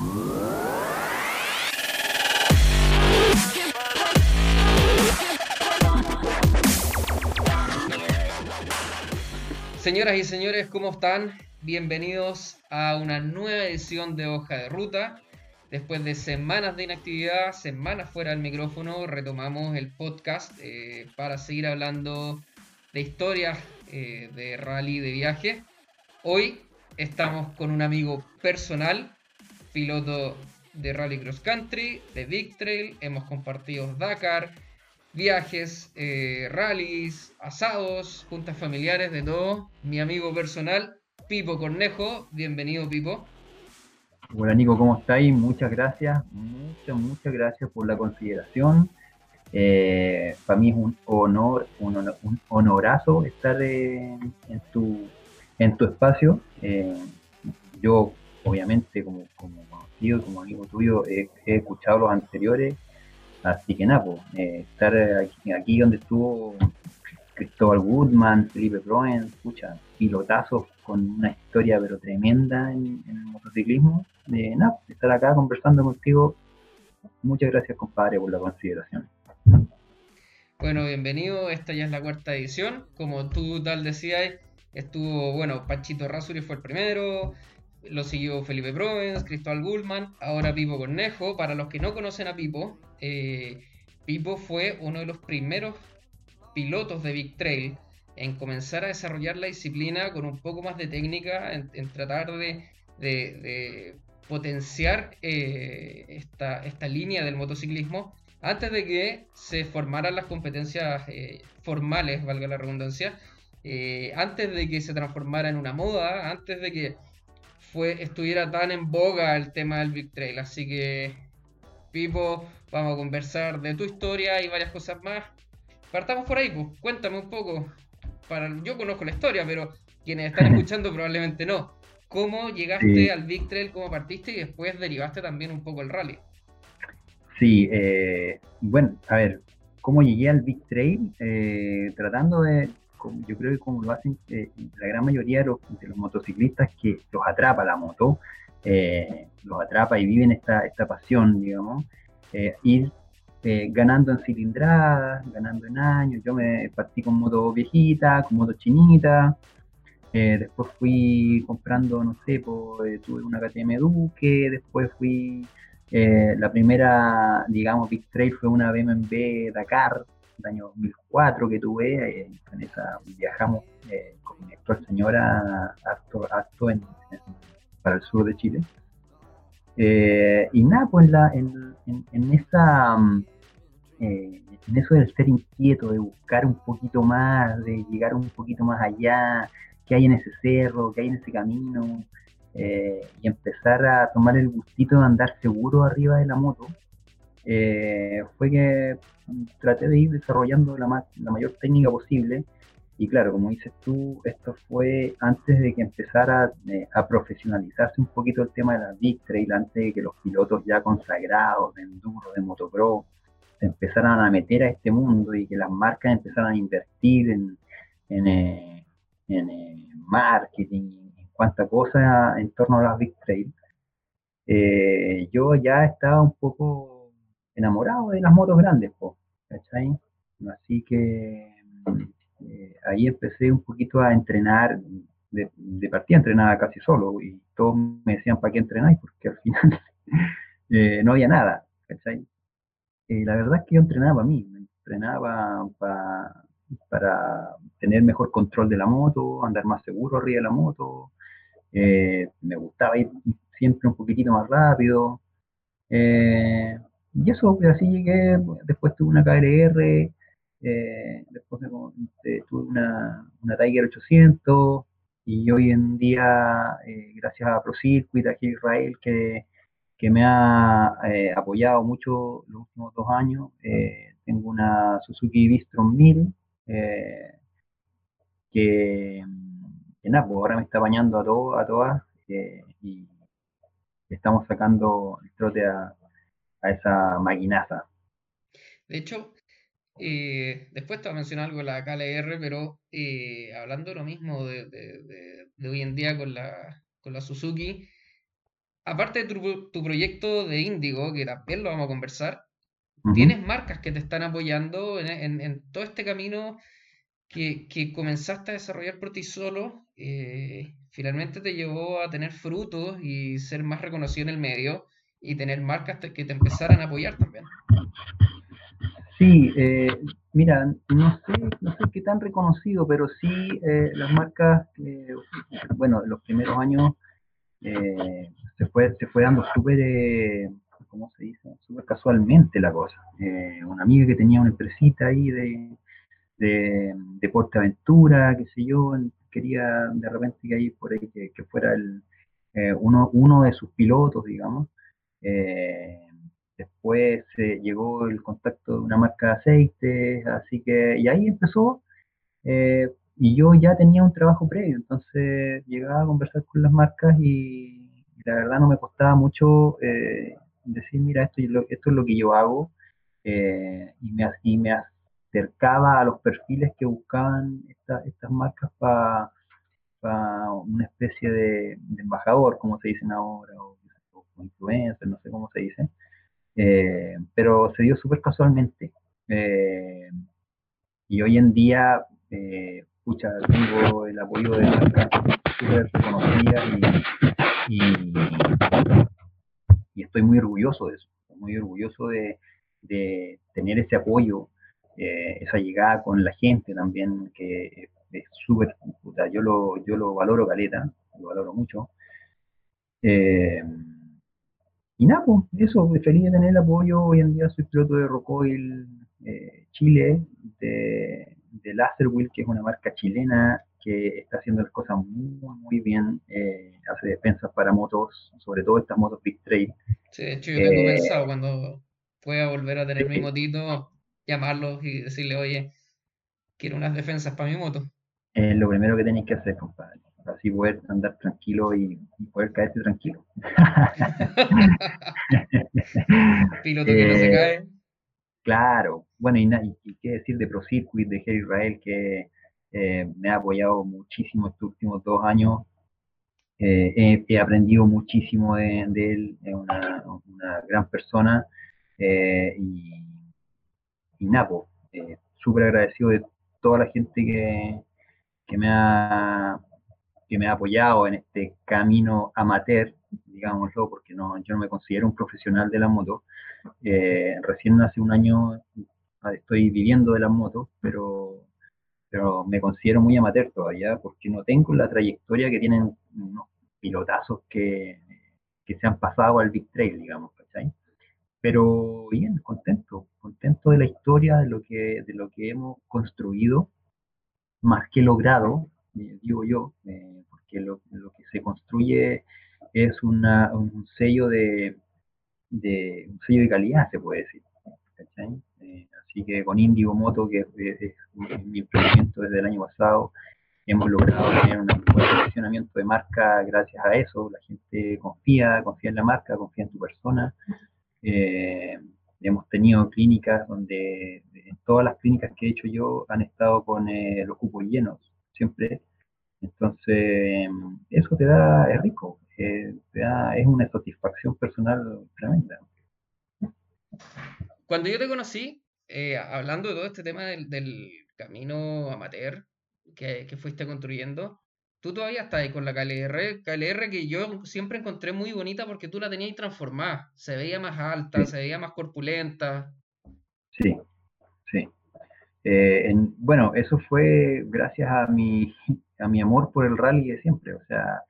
Señoras y señores, ¿cómo están? Bienvenidos a una nueva edición de Hoja de Ruta. Después de semanas de inactividad, semanas fuera del micrófono, retomamos el podcast eh, para seguir hablando de historias eh, de rally de viaje. Hoy estamos con un amigo personal, piloto de rally cross country, de Big Trail. Hemos compartido Dakar, viajes, eh, rallies, asados, juntas familiares, de todo. Mi amigo personal, Pipo Cornejo. Bienvenido, Pipo. Hola, Nico, ¿cómo estáis? Muchas gracias, muchas, muchas gracias por la consideración. Eh, para mí es un honor, un, honorazo estar en, tu, en tu espacio. Eh, yo, obviamente, como, como conocido como amigo tuyo, he escuchado los anteriores Así que nada, pues, eh, estar aquí, donde estuvo Cristóbal Woodman, Felipe Proen, escucha, pilotazos con una historia pero tremenda en, el motociclismo. Eh, nada, estar acá conversando contigo. Muchas gracias, compadre, por la consideración. Bueno, bienvenido. Esta ya es la cuarta edición. Como tú tal decías, estuvo, bueno, Panchito Rasuri fue el primero, lo siguió Felipe Provence, Cristóbal Gullman, ahora Pipo Cornejo. Para los que no conocen a Pipo, eh, Pipo fue uno de los primeros pilotos de Big Trail en comenzar a desarrollar la disciplina con un poco más de técnica, en, tratar de, potenciar eh, esta, línea del motociclismo antes de que se formaran las competencias eh, formales, valga la redundancia, antes de que se transformara en una moda, antes de que fue, estuviera tan en boga el tema del Big Trail. Así que, Pipo, vamos a conversar de tu historia y varias cosas más. Partamos por ahí, pues. Cuéntame un poco. Para, yo conozco la historia, pero quienes están escuchando probablemente no. ¿Cómo llegaste al Big Trail, cómo partiste y después derivaste también un poco el rally? Sí, eh, bueno, a ver, ¿cómo llegué al Big Trail? Eh, tratando de, yo creo que como lo hacen eh, la gran mayoría de los, motociclistas que los atrapa la moto, eh, los atrapa y viven esta, esta pasión, digamos, eh, ir ganando en cilindradas, ganando en años. Yo me partí con moto viejita, con moto chinita, después fui comprando, no sé, tuve una KTM Duque, después fui, la primera, digamos, Big Trail fue una BMW Dakar, año 2004 que tuve, eh, en esa viajamos eh, con mi actual señora acto, acto en, para el sur de Chile. Eh, y nada, pues la, en, en, esa, mm, en eso del ser inquieto, de buscar un poquito más, de llegar un poquito más allá, qué hay en ese cerro, qué hay en ese camino, y empezar a tomar el gustito de andar seguro arriba de la moto, fue que traté de ir desarrollando la, la mayor técnica posible. Y claro, como dices tú, esto fue antes de que empezara eh, a profesionalizarse un poquito el tema de la Big Trail, antes de que los pilotos ya consagrados de enduro, de motocross, se empezaran a meter a este mundo y que las marcas empezaran a invertir en, en, eh, eh, marketing, en cuánta cosa en torno a las Big Trail. yo ya estaba un poco enamorado de las motos grandes, pues ¿cachai? Así que eh, ahí empecé un poquito a entrenar, de, partida entrenaba casi solo y todos me decían, ¿para qué entrenáis? Porque al final eh, no había nada, ¿cachai? Eh, la verdad es que yo entrenaba para mí, entrenaba para tener mejor control de la moto, andar más seguro arriba de la moto, me gustaba ir siempre un poquitito más rápido. Y eso, así llegué, después tuve una KRR, eh, después eh, tuve una, una, Tiger 800 y hoy en día, eh, gracias a ProCircuit, aquí Israel, que, me ha apoyado mucho los últimos dos años, tengo una Suzuki Vistron 1000 que, nada, pues ahora me está bañando a, todo, a todas y estamos sacando el trote a a esa maquinaza. De hecho, eh, después te voy a mencionar algo de la KLR, pero eh, hablando de lo mismo de, hoy en día con la, con la Suzuki, aparte de tu, proyecto de Índigo, que también lo vamos a conversar, tienes marcas que te están apoyando en, todo este camino que, comenzaste a desarrollar por ti solo. Eh, finalmente te llevó a tener frutos y ser más reconocido en el medio y tener marcas que te empezaran a apoyar también. Sí, eh, mira, no sé, no sé qué tan reconocido, pero sí eh, las marcas, eh, bueno, los primeros años se, fue, se fue dando súper, ¿cómo se dice? Súper casualmente la cosa. una amiga que tenía una empresita ahí de, de, de Aventura, qué sé yo, quería de repente que por ahí que, fuera el, uno, uno de sus pilotos, digamos. Después eh, llegó el contacto de una marca de aceite, así que, y ahí empezó. Eh, y yo ya tenía un trabajo previo, entonces llegaba a conversar con las marcas y, la verdad no me costaba mucho eh, decir, mira, esto, esto es lo que yo hago, y, me, me acercaba a los perfiles que buscaban estas marcas para una especie de, embajador, como se dicen ahora, o, o influencer, no sé cómo se dice. Eh, pero se dio súper casualmente. Eh, y hoy en día, eh, tengo el apoyo de súper reconocidas y, y, estoy muy orgulloso de eso, muy orgulloso de, tener ese apoyo, eh, esa llegada con la gente también, que es súper, yo lo, yo lo valoro caleta, lo valoro mucho. Y nada, pues, eso, feliz de tener el apoyo. Hoy en día soy piloto de Rocoil eh, Chile, de, de Laserwheel, que es una marca chilena que está haciendo las cosas muy, muy bien. Eh, hace defensas para motos, sobre todo estas motos Big Trail. Sí, de hecho, yo tengo eh, pensado cuando pueda volver a tener mi motito, llamarlos y decirle, oye, quiero unas defensas para mi moto. Es lo primero que tenéis que hacer, compadre así poder andar tranquilo y, poder caerte tranquilo. Piloto que no se eh, cae. Claro, bueno, y, y, qué decir de Pro Circuit, de Jerry Israel, que eh, me ha apoyado muchísimo estos últimos dos años. Eh, he, aprendido muchísimo de, él, es una, gran persona y, y Napo, pues, súper agradecido de toda la gente que, que me ha que me ha apoyado en este camino amateur, digámoslo, porque no, yo no me considero un profesional de la moto. Eh, recién hace un año estoy viviendo de la moto, pero, pero me considero muy amateur todavía, porque no tengo la trayectoria que tienen unos pilotazos que, que se han pasado al Big Trail, digamos, ¿cachai? Pero bien, contento, contento de la historia, de lo que, de lo que hemos construido, más que logrado, digo yo, eh, porque lo, que se construye es una, un sello de, de, un sello de calidad, se puede decir. Eh, así que con Indigo Moto, que es, mi emprendimiento desde el año pasado, hemos logrado tener un buen posicionamiento de marca gracias a eso. La gente confía, confía en la marca, confía en tu persona. hemos tenido clínicas donde en todas las clínicas que he hecho yo han estado con los cupos llenos siempre. Entonces, eso te da, es rico, eh, es una satisfacción personal tremenda. Cuando yo te conocí, eh, hablando de todo este tema del, camino amateur que, fuiste construyendo, tú todavía estás ahí con la KLR, KLR que yo siempre encontré muy bonita porque tú la tenías transformada, se veía más alta, se veía más corpulenta. Sí, sí. Eh, bueno, eso fue gracias a mi, a mi amor por el rally de siempre. O sea,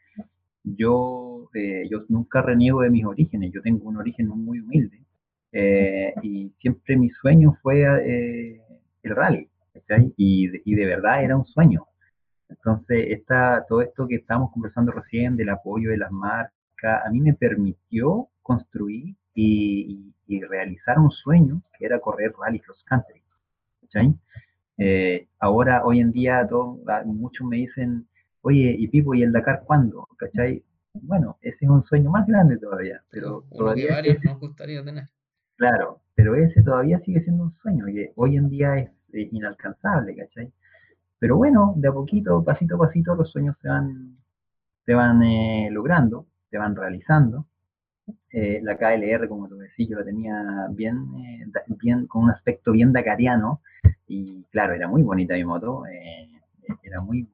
yo, eh, nunca reniego de mis orígenes. Yo tengo un origen muy humilde eh, y siempre mi sueño fue el rally. Y, y, de verdad era un sueño. Entonces, todo esto que estamos conversando recién del apoyo de las marcas, a mí me permitió construir y, y realizar un sueño que era correr rally cross country. Eh, ahora, hoy en día, muchos me dicen, oye, ¿y Pipo y el Dakar cuándo? ¿Cachai? Bueno, ese es un sueño más grande todavía, pero todavía... varios nos gustaría tener. Claro, pero ese todavía sigue siendo un sueño, y hoy en día es eh, inalcanzable, ¿cachai? Pero bueno, de a poquito, pasito a pasito, los sueños se van, se van eh, logrando, se van realizando, eh, la KLR, como tú decís, yo la tenía bien, eh, bien, con un aspecto bien dakariano, y claro, era muy bonita mi moto, era muy,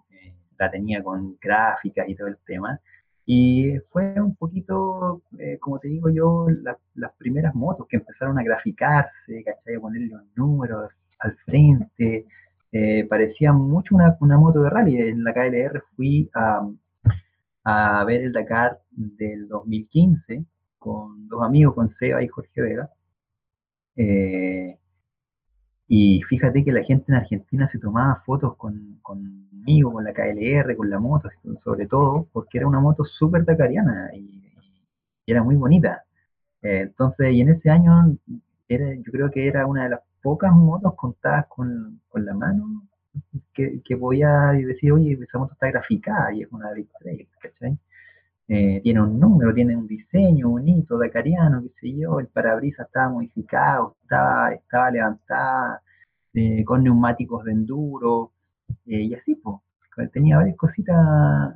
la tenía con gráficas y todo el tema, y fue un poquito, como te digo yo, las primeras motos que empezaron a graficarse, ¿cachai? A ponerle los números al frente, parecía mucho una, una moto de rally. En la KLR fui a, a ver el Dakar del 2015 con dos amigos, con Seba y Jorge Vega. Eh, y fíjate que la gente en Argentina se tomaba fotos con, conmigo, con la KLR, con la moto, sobre todo, porque era una moto súper dakariana y, era muy bonita. Eh, entonces, y en ese año era, yo creo que era una de las pocas motos contadas con, con la mano que, que podía decir, oye, esa moto está graficada y es una Big Trail, ¿cachai? Eh, tiene un número, tiene un diseño bonito, dacariano, qué sé yo, el parabrisas estaba modificado, estaba, estaba levantada, eh, con neumáticos de enduro, eh, y así, pues, tenía varias cositas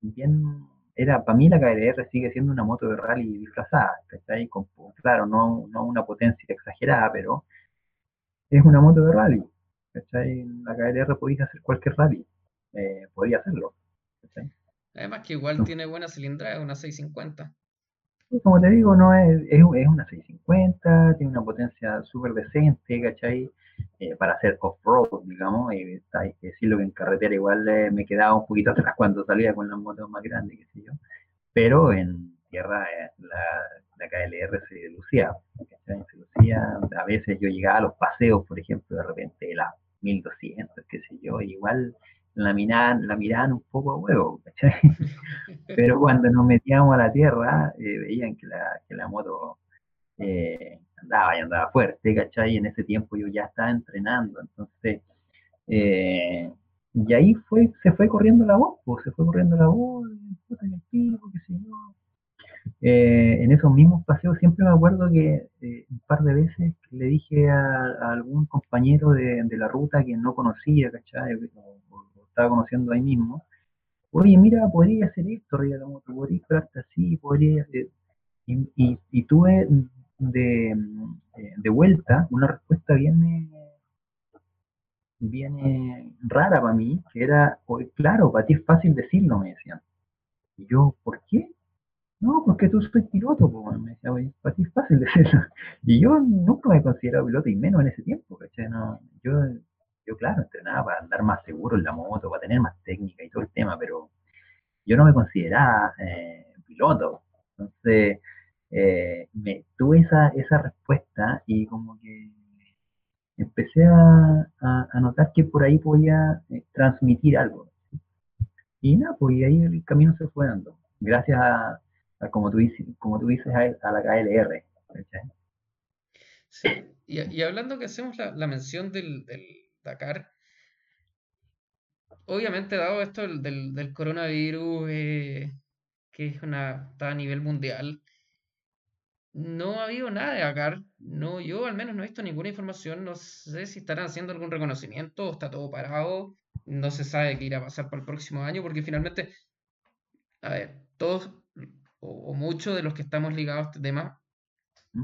bien, era, para mí la KLR sigue siendo una moto de rally disfrazada, ¿cachai? Con, claro, no, no una potencia exagerada, pero es una moto de rally, ¿cachai? La KLR podía hacer cualquier rally, podía hacerlo, ¿cachai? Además que igual tiene buena cilindrada, una 650. como te digo, no es, es, una 650, tiene una potencia súper decente, ¿cachai? Eh, para hacer off-road, digamos, y hay que decirlo que en carretera igual eh, me quedaba un poquito atrás cuando salía con las motos más grandes, qué sé yo, pero en tierra eh, la, la, KLR se lucía, ¿cachai? Se lucía, a veces yo llegaba a los paseos, por ejemplo, de repente las 1200, qué sé yo, igual la miraban, la miraban un poco a huevo, ¿cachai? Pero cuando nos metíamos a la tierra, eh, veían que la, que la moto eh, andaba y andaba fuerte, ¿cachai? En ese tiempo yo ya estaba entrenando, entonces, eh, y ahí fue, se fue corriendo la voz, pues, se fue corriendo la voz, puta el qué sé yo. en esos mismos paseos siempre me acuerdo que un par de veces le dije a, algún compañero de, de, la ruta que no conocía, ¿cachai? Estaba conociendo ahí mismo, oye, mira, podría hacer esto, la moto, podría esperarte así, podría hacer... Y, y, tuve de, eh, de, vuelta una respuesta bien, bien rara para mí, que era, claro, para ti es fácil decirlo, me decían. Y yo, ¿por qué? No, porque tú soy piloto, me decía, oye, para ti es fácil decirlo. Y yo nunca me he considerado piloto, y menos en ese tiempo, ¿cachai? No, yo yo, claro, entrenaba para andar más seguro en la moto, para tener más técnica y todo el tema, pero yo no me consideraba eh, piloto. Entonces, eh, me, tuve esa, esa respuesta y como que empecé a, notar que por ahí podía eh, transmitir algo. Y nada, pues ahí el camino se fue dando, gracias a, como, tú dices, como tú dices, a, la KLR. Sí, y, hablando que hacemos la, mención del Dakar. Obviamente, dado esto del, coronavirus, eh, que es una, está a nivel mundial, no ha habido nada de Dakar. No, yo al menos no he visto ninguna información. No sé si estarán haciendo algún reconocimiento o está todo parado. No se sabe qué irá a pasar para el próximo año, porque finalmente, a ver, todos o, muchos de los que estamos ligados a este tema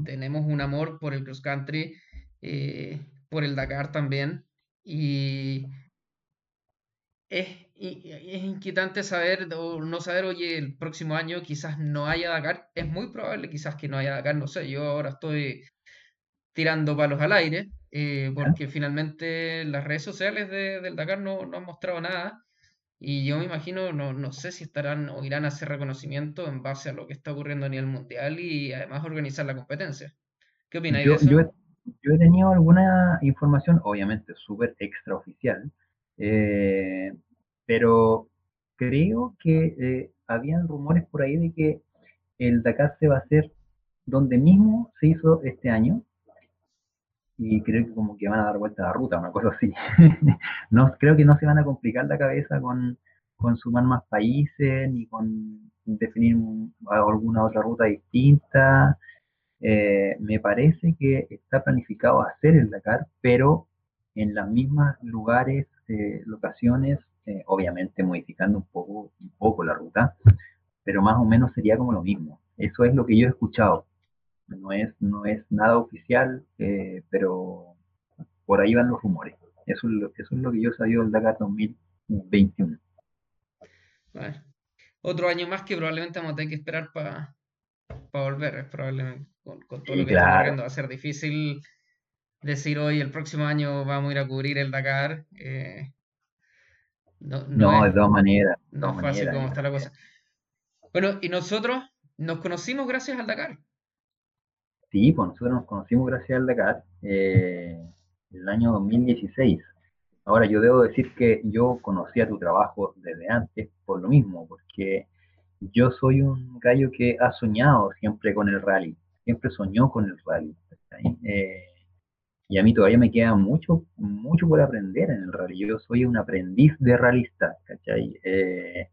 tenemos un amor por el cross country, eh, por el Dakar también. Y es, es inquietante saber o no saber, oye, el próximo año quizás no haya Dakar. Es muy probable quizás que no haya Dakar, no sé, yo ahora estoy tirando palos al aire, eh, porque finalmente las redes sociales de, del Dakar no, no, han mostrado nada. Y yo me imagino, no, no sé si estarán o irán a hacer reconocimiento en base a lo que está ocurriendo a nivel mundial y además organizar la competencia. ¿Qué opináis de eso? yo he tenido alguna información, obviamente súper extraoficial, eh, pero creo que eh, habían rumores por ahí de que el Dakar se va a hacer donde mismo se hizo este año, y creo que como que van a dar vuelta a la ruta, una cosa así. no, creo que no se van a complicar la cabeza con, con sumar más países, ni con definir alguna otra ruta distinta. Eh, me parece que está planificado hacer el Dakar, pero en las mismas lugares, eh, locaciones, eh, obviamente modificando un poco, un poco la ruta, pero más o menos sería como lo mismo. Eso es lo que yo he escuchado. No es, no es nada oficial, pero por ahí van los rumores. Eso es lo, eso es lo que yo sabía del Dakar 2021. Bueno, otro año más que probablemente vamos a tener que esperar para volver, probablemente con, todo lo que está ocurriendo. Va a ser difícil decir hoy el próximo año vamos a ir a cubrir el Dakar. Eh, no, no, de todas maneras. No es fácil como está la cosa. Bueno, y nosotros nos conocimos gracias al Dakar. Sí, pues nosotros nos conocimos gracias al Dakar eh, el año 2016. Ahora, yo debo decir que yo conocía tu trabajo desde antes por lo mismo, porque yo soy un gallo que ha soñado siempre con el rally, siempre soñó con el rally. Eh, y a mí todavía me queda mucho, mucho por aprender en el rally. Yo soy un aprendiz de ralista, ¿cachai? Eh,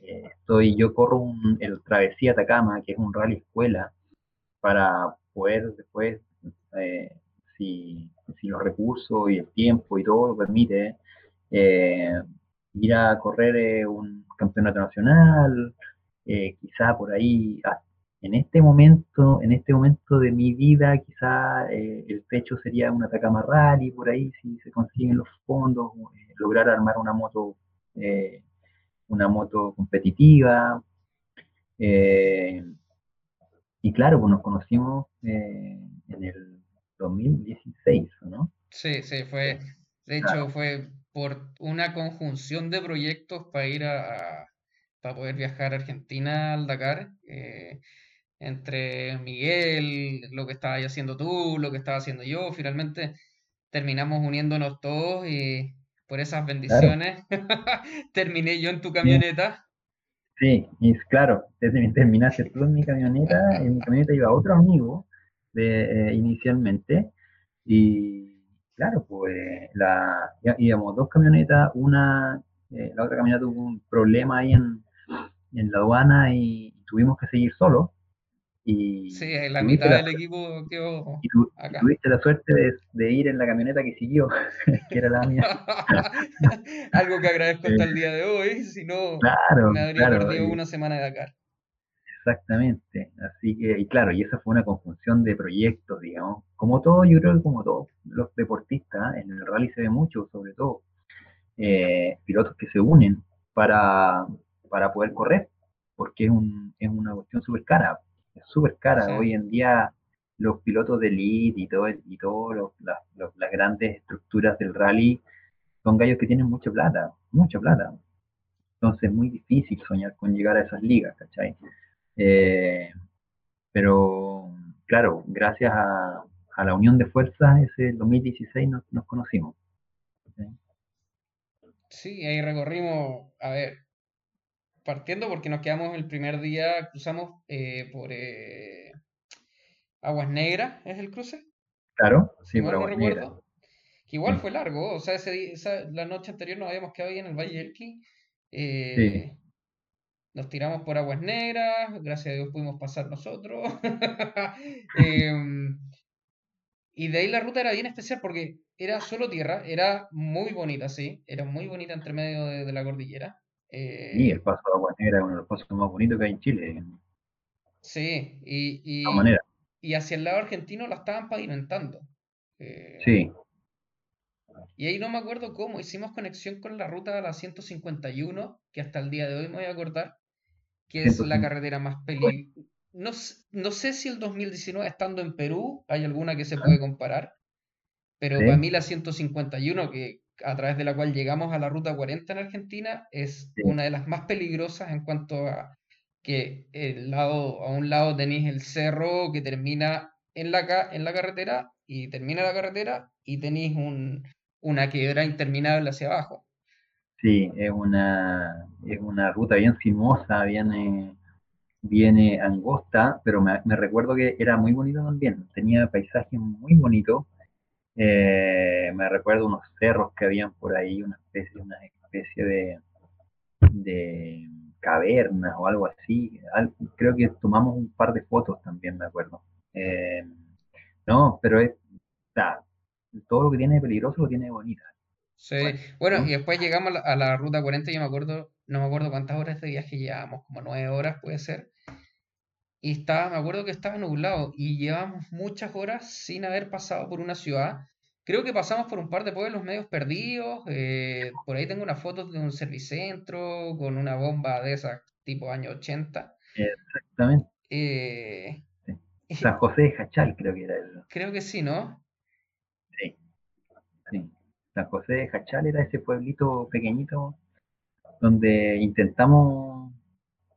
eh, estoy, yo corro un, el Travesía Atacama, que es un rally escuela, para poder después, eh, si, si, los recursos y el tiempo y todo lo permite, ir a correr un campeonato nacional, quizá por ahí en este momento, en este momento de mi vida, quizá eh, el techo sería un Atacama Rally, por ahí, si se consiguen los fondos, eh, lograr armar una moto, eh, una moto competitiva. y claro, pues nos conocimos en el 2016, ¿no? Sí, sí, fue, de hecho, fue por una conjunción de proyectos para ir a, para poder viajar a Argentina al Dakar entre Miguel, lo que estabas haciendo tú, lo que estaba haciendo yo, finalmente terminamos uniéndonos todos y por esas bendiciones terminé yo en tu camioneta. Sí, es claro, terminaste tú en mi camioneta, en mi camioneta iba otro amigo de, eh, inicialmente y claro, pues la, íbamos dos camionetas, una, eh, la otra camioneta tuvo un problema ahí en, en la aduana y tuvimos que seguir solos y sí, la mitad del equipo quedó y Tuviste la suerte de, ir en la camioneta que siguió, que era la mía. Algo que agradezco hasta el día de hoy, si no me habría perdido una semana de Dakar. Exactamente, así que, y claro, y esa fue una conjunción de proyectos, digamos, como todo, yo creo que como todos los deportistas, en el rally se ve mucho, sobre todo, eh, pilotos que se unen para, para poder correr, porque es, un, es una cuestión súper cara es súper cara. Hoy en día los pilotos de elite y todo, y todo las grandes estructuras del rally son gallos que tienen mucha plata, mucha plata. Entonces es muy difícil soñar con llegar a esas ligas, ¿cachai? Eh, pero claro, gracias a, la unión de fuerzas, ese 2016 nos, nos conocimos. Sí, ahí recorrimos, a ver, partiendo porque nos quedamos el primer día, cruzamos eh, por eh, Aguas Negras, ¿es el cruce? Claro, sí, por Aguas Que igual fue largo, o sea, esa, la noche anterior nos habíamos quedado ahí en el Valle del. Eh, nos tiramos por Aguas Negras, gracias a Dios pudimos pasar nosotros. Em, y de ahí la ruta era bien especial porque era solo tierra, era muy bonita, sí, era muy bonita entre medio de la cordillera. Eh, el paso de Agua Negra es uno de los pasos más bonitos que hay en Chile. Sí, y, y, hacia el lado argentino la estaban pavimentando. Eh, sí. Y ahí no me acuerdo cómo, hicimos conexión con la ruta de la 151, que hasta el día de hoy me voy a acordar, que es la carretera más peligrosa. No, no, sé si el 2019, estando en Perú, hay alguna que se puede comparar, pero para mí la 151, que a través de la cual llegamos a la Ruta 40 en Argentina, es una de las más peligrosas en cuanto a que el lado, a un lado tenéis el cerro que termina en la, en la carretera y termina la carretera y tenéis un, una quiebra interminable hacia abajo. Sí, es una, es una ruta bien sinuosa, bien, bien angosta, pero me, me, recuerdo que era muy bonito también, tenía paisajes muy bonitos eh, me recuerdo unos cerros que habían por ahí, una especie, una especie de, de cavernas o algo así. creo que tomamos un par de fotos también, me acuerdo. Eh, no, pero es, todo lo que tiene de peligroso lo tiene de bonita. Sí, bueno, y después llegamos a la, ruta 40, yo me acuerdo, no me acuerdo cuántas horas de viaje llevábamos, como nueve horas puede ser. Y estaba, me acuerdo que estaba nublado y llevamos muchas horas sin haber pasado por una ciudad. Creo que pasamos por un par de pueblos medios perdidos. eh, por ahí tengo una foto de un servicentro con una bomba de esas tipo año 80. Exactamente. Eh, Sí. San José de Jachal creo que era el. creo que sí, ¿no? Sí, sí. San José de Jachal era ese pueblito pequeñito donde intentamos.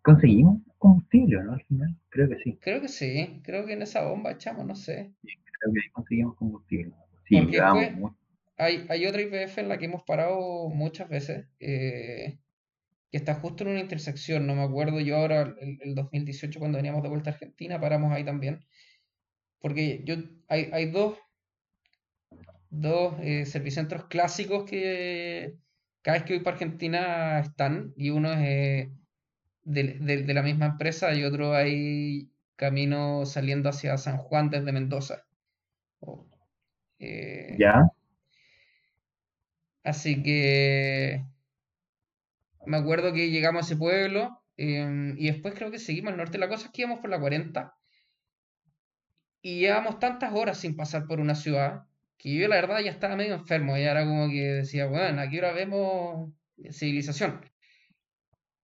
Conseguimos combustible, ¿no? Al final, creo que sí. Creo que sí. Creo que en esa bomba echamos, no sé. Creo que ahí conseguimos combustible. Sí, hay, hay otra IPF en la que hemos parado muchas veces. eh, que está justo en una intersección, no me acuerdo yo ahora, el, el 2018 cuando veníamos de vuelta a Argentina, paramos ahí también, porque yo, hay, hay dos, dos eh, servicentros clásicos que cada vez que voy para Argentina están, y uno es eh, de, de- de la misma empresa y otro hay camino saliendo hacia San Juan desde Mendoza. O, eh, Ya, así que me acuerdo que llegamos a ese pueblo em, y después creo que seguimos al norte. La cosa es que íbamos por la 40 y llevamos tantas horas sin pasar por una ciudad que yo la verdad ya estaba medio enfermo. Ya era como que decía, bueno, aquí ahora vemos civilización.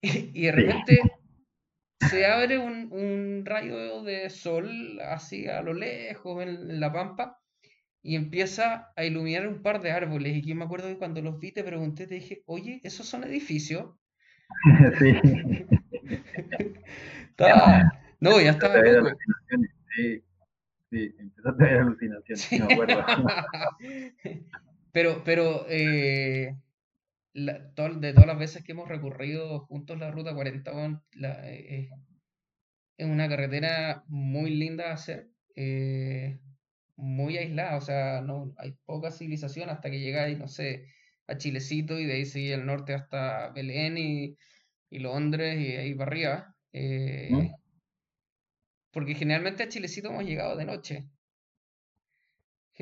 Y de sí. repente se abre un, un rayo de sol así a lo lejos en la pampa y empieza a iluminar un par de árboles. Y yo me acuerdo que cuando los vi te pregunté, te dije, oye, ¿esos son edificios? Sí. Estaba... No, ya estaba. Sí, sí, empezaste a ver alucinaciones, sí me acuerdo. Pero, pero eh, la- de todas las veces que hemos recorrido juntos la ruta 40, weón, la- eh, es una carretera muy linda de hacer, eh, muy aislada, o sea, no hay poca civilización hasta que llegáis, no sé, a Chilecito y de ahí seguís al norte hasta Belén y, y Londres y ahí para arriba. eh, porque generalmente a Chilecito hemos llegado de noche.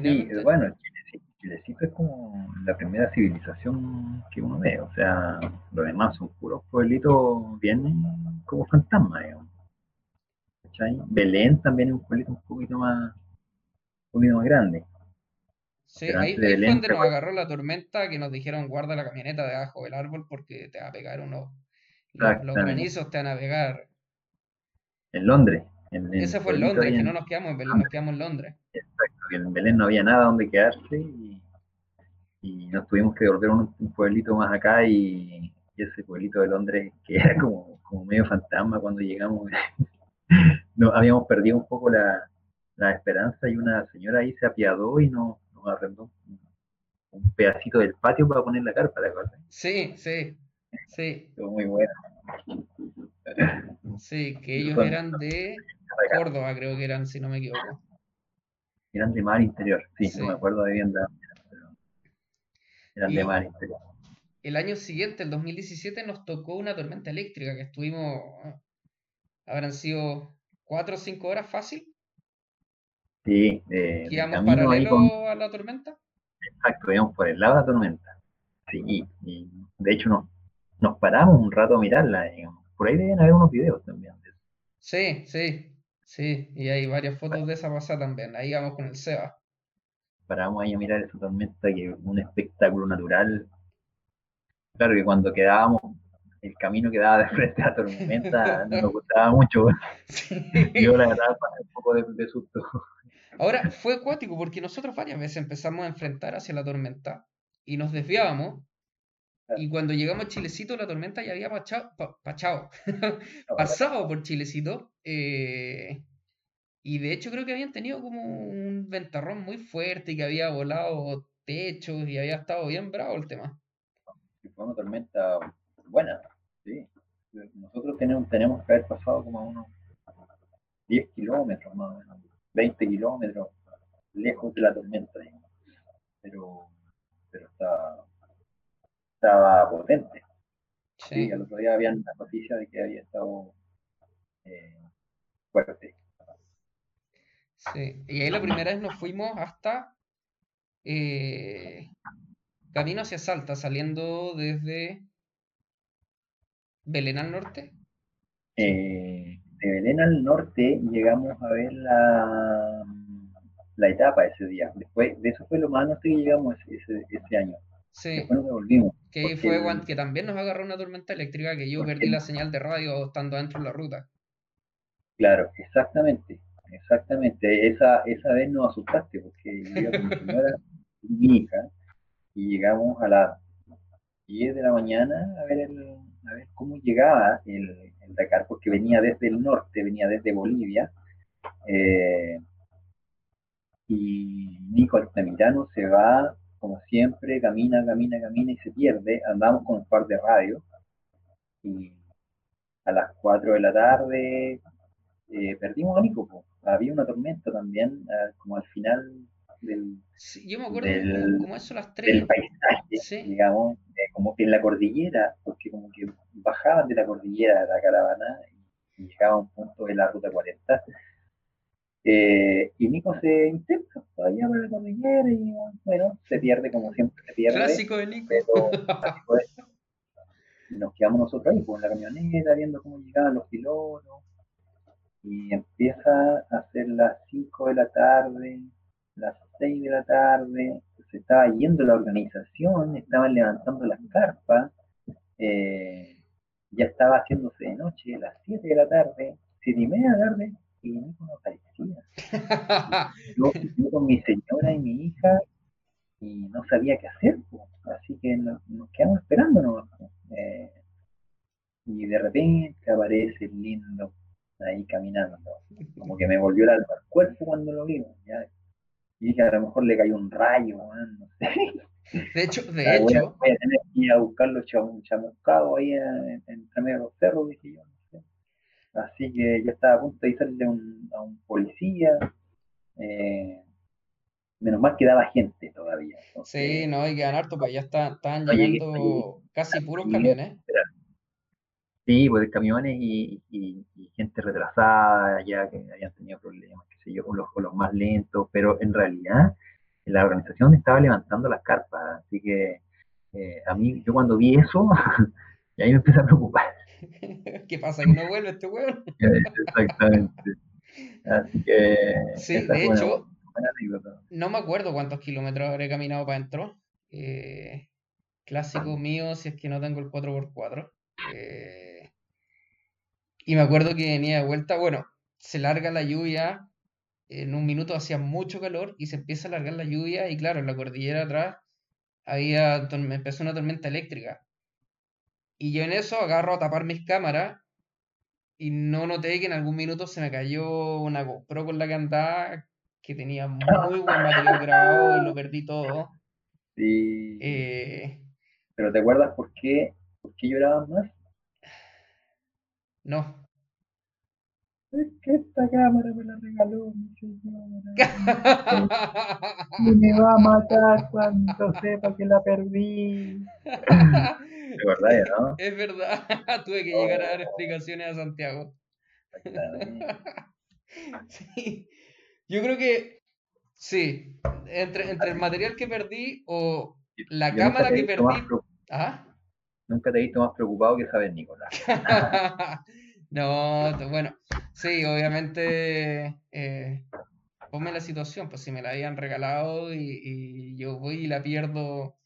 Sí, eh, bueno, Chilecito, es como la primera civilización que uno ve, o sea, lo demás son puros pueblitos bien como fantasmas, digamos, ¿cachai? Belén también es un pueblito un poquito más, un poquito más grande, sí, pero ahí, Belén, donde ¿te nos agarró la tormenta que nos dijeron guarda la camioneta debajo del árbol porque te va a pegar unos, los, los granizos te van a pegar. en Londres, en, en Ese fue en Londres, que no nos quedamos en Belén, nos quedamos en Londres. exacto, que en Belén no había nada donde quedarse y, y nos tuvimos que volver a un, un pueblito más acá y, y ese pueblito de Londres que era como, como medio fantasma cuando llegamos, no, habíamos perdido un poco la, la esperanza y una señora ahí se apiadó y nos, nos arrendó un, un pedacito del patio para poner la carpa, ¿te acuerdas? Sí, sí, sí, Estuvo muy bueno. sí, que ellos Son- eran de Córdoba, creo que eran, si no me equivoco. Eran de mar interior, sí, Sí. no me acuerdo de bien, de- mar el año siguiente, el 2017, nos tocó una tormenta eléctrica que estuvimos, habrán sido cuatro o cinco horas fácil, Sí, que íbamos ahí con, paralelo a la tormenta. exacto, íbamos por el lado de la tormenta. Sí, y de hecho nos, nos paramos un rato a mirarla, digamos. Por ahí deben haber unos videos también. Sí, sí, sí, y hay varias fotos de esa pasada también. Ahí vamos con el Seba. Paramos ahí a mirar esa tormenta, que es un espectáculo natural. Claro que cuando quedábamos, el camino que daba de frente a la tormenta no nos gustaba mucho. Sí. Yo la verdad pasé un poco de, de susto. Ahora, fue acuático porque nosotros varias veces empezamos a enfrentar hacia la tormenta y nos desviábamos. Y cuando llegamos a Chilecito, la tormenta ya había pachao- pa- pachao, pasado por Chilecito. eh, y de hecho creo que habían tenido como un ventarrón muy fuerte y que había volado techos y había estado bien bravo el tema. Fue una tormenta buena, sí. Nosotros tenemos, tenemos que haber pasado como a unos 10 kilómetros más o menos, 20 kilómetros lejos de la tormenta, digamos. Pero, pero estaba, estaba potente. Sí, Sí, al otro día había la noticia de que había estado eh, fuerte. Sí. Y ahí la primera vez nos fuimos hasta eh, camino hacia Salta, saliendo desde Belén al norte. Eh, de Belén al norte llegamos a ver la, la etapa ese día. Después, de eso fue lo más norte que llegamos ese, ese año. Sí. Después nos devolvimos. Que fue que también nos agarró una tormenta eléctrica que yo perdí la señal de radio estando dentro de la ruta. Claro, exactamente, exactamente. Esa, esa vez nos asustaste porque yo con mi señora y mi hija y llegamos a las 10 de la mañana a ver, el, a ver cómo llegaba el, el Dakar, porque venía desde el norte, venía desde Bolivia. Eh, y Nico Altamirano se va, como siempre, camina, camina, camina y se pierde. Andamos con un par de radios y a las 4 de la tarde eh, perdimos a Nico. po. Había una tormenta también, ah, como al final del, Sí, yo me acuerdo Del- como eso a las del 3. paisaje, Sí. digamos, eh, como que en la cordillera, porque como que bajaban de la cordillera de la caravana y llegaban a un punto de la ruta 40. eh, y Nico se intenta todavía por la cordillera y bueno, se pierde como siempre se pierde, Clásico de Nico. pero nos quedamos nosotros ahí, pues, en la camioneta, viendo cómo llegaban los pilotos. Y empieza a ser las 5 de la tarde, las 6 de la tarde, se estaba yendo la organización, estaban levantando las carpas, eh, ya estaba haciéndose de noche, las 7 de la tarde, 7 y media de la tarde, y Nico no aparecía. Yo, yo con mi señora y mi hija, y no sabía qué hacer, así que nos, nos quedamos esperando nomás. Eh, y de repente aparece el lindo ahí caminando, como que me volvió el alma al cuerpo cuando lo vi, ya. y dije a lo mejor le cayó un rayo, no sé. De hecho, de Ah, hecho, voy a tener que ir a buscar los cham- chamuscados ahí en- entre medio de los cerros, dije yo, no sé. Así que yo estaba a punto de a un, a un policía. eh, menos mal que daba gente todavía. entonces, sí, no, hay que ganar harto, pues ya está- estaban No llegué, llegando casi puros camiones. Sí, pues camiones y, y- y gente retrasada, ya que habían tenido problemas, qué sé yo, con los, con los más lentos, pero en realidad la organización estaba levantando las carpas, así que eh, a mí, yo cuando vi eso, y ahí me empecé a preocupar. ¿Qué pasa? ¿Que no vuelve este weón? Exactamente. Así que Sí, de hecho, buena no me acuerdo cuántos kilómetros habré caminado para adentro. Eh, clásico mío, si es que no tengo el 4x4. Eh, y me acuerdo que venía de vuelta, bueno, se larga la lluvia, en un minuto hacía mucho calor y se empieza a largar la lluvia y claro, en la cordillera atrás había, empezó una tormenta eléctrica. Y yo en eso agarro a tapar mis cámaras y no noté que en algún minuto se me cayó una GoPro con la que andaba, que tenía muy buen material grabado y lo perdí todo. Sí, Eh, pero ¿te acuerdas por qué, por qué lloraban más? No. Es que esta cámara me la regaló mi señora. Y me va a matar cuando sepa que la perdí. De verdad, ¿no? Es verdad, tuve que llegar a dar explicaciones a Santiago. Sí, yo creo que sí, entre, entre el material que perdí o la Yo cámara te que más perdí. ¿Ah? Nunca te he visto más preocupado que saber, Nicolás. No, bueno, sí, obviamente, eh, ponme la situación, pues si me la habían regalado y, y yo voy y la pierdo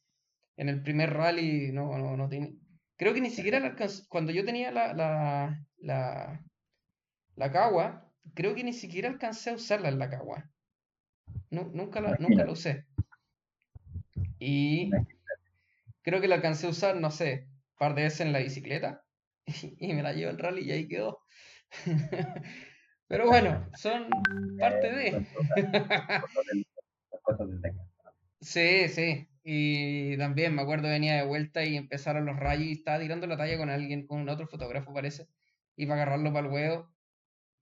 en el primer rally, no, no, no tiene. Creo que ni siquiera la cuando yo tenía la, la, la, la Kawa, creo que ni siquiera alcancé a usarla en la. Nu- nunca la, nunca la usé. Y creo que la alcancé a usar, no sé, un par de veces en la bicicleta y me la llevo al rally y ahí quedó. Pero bueno, son parte de. Sí, sí. Y también me acuerdo venía de vuelta y empezaron los rayos y estaba tirando la talla con alguien, con otro fotógrafo parece. Iba a agarrarlo para el huevo.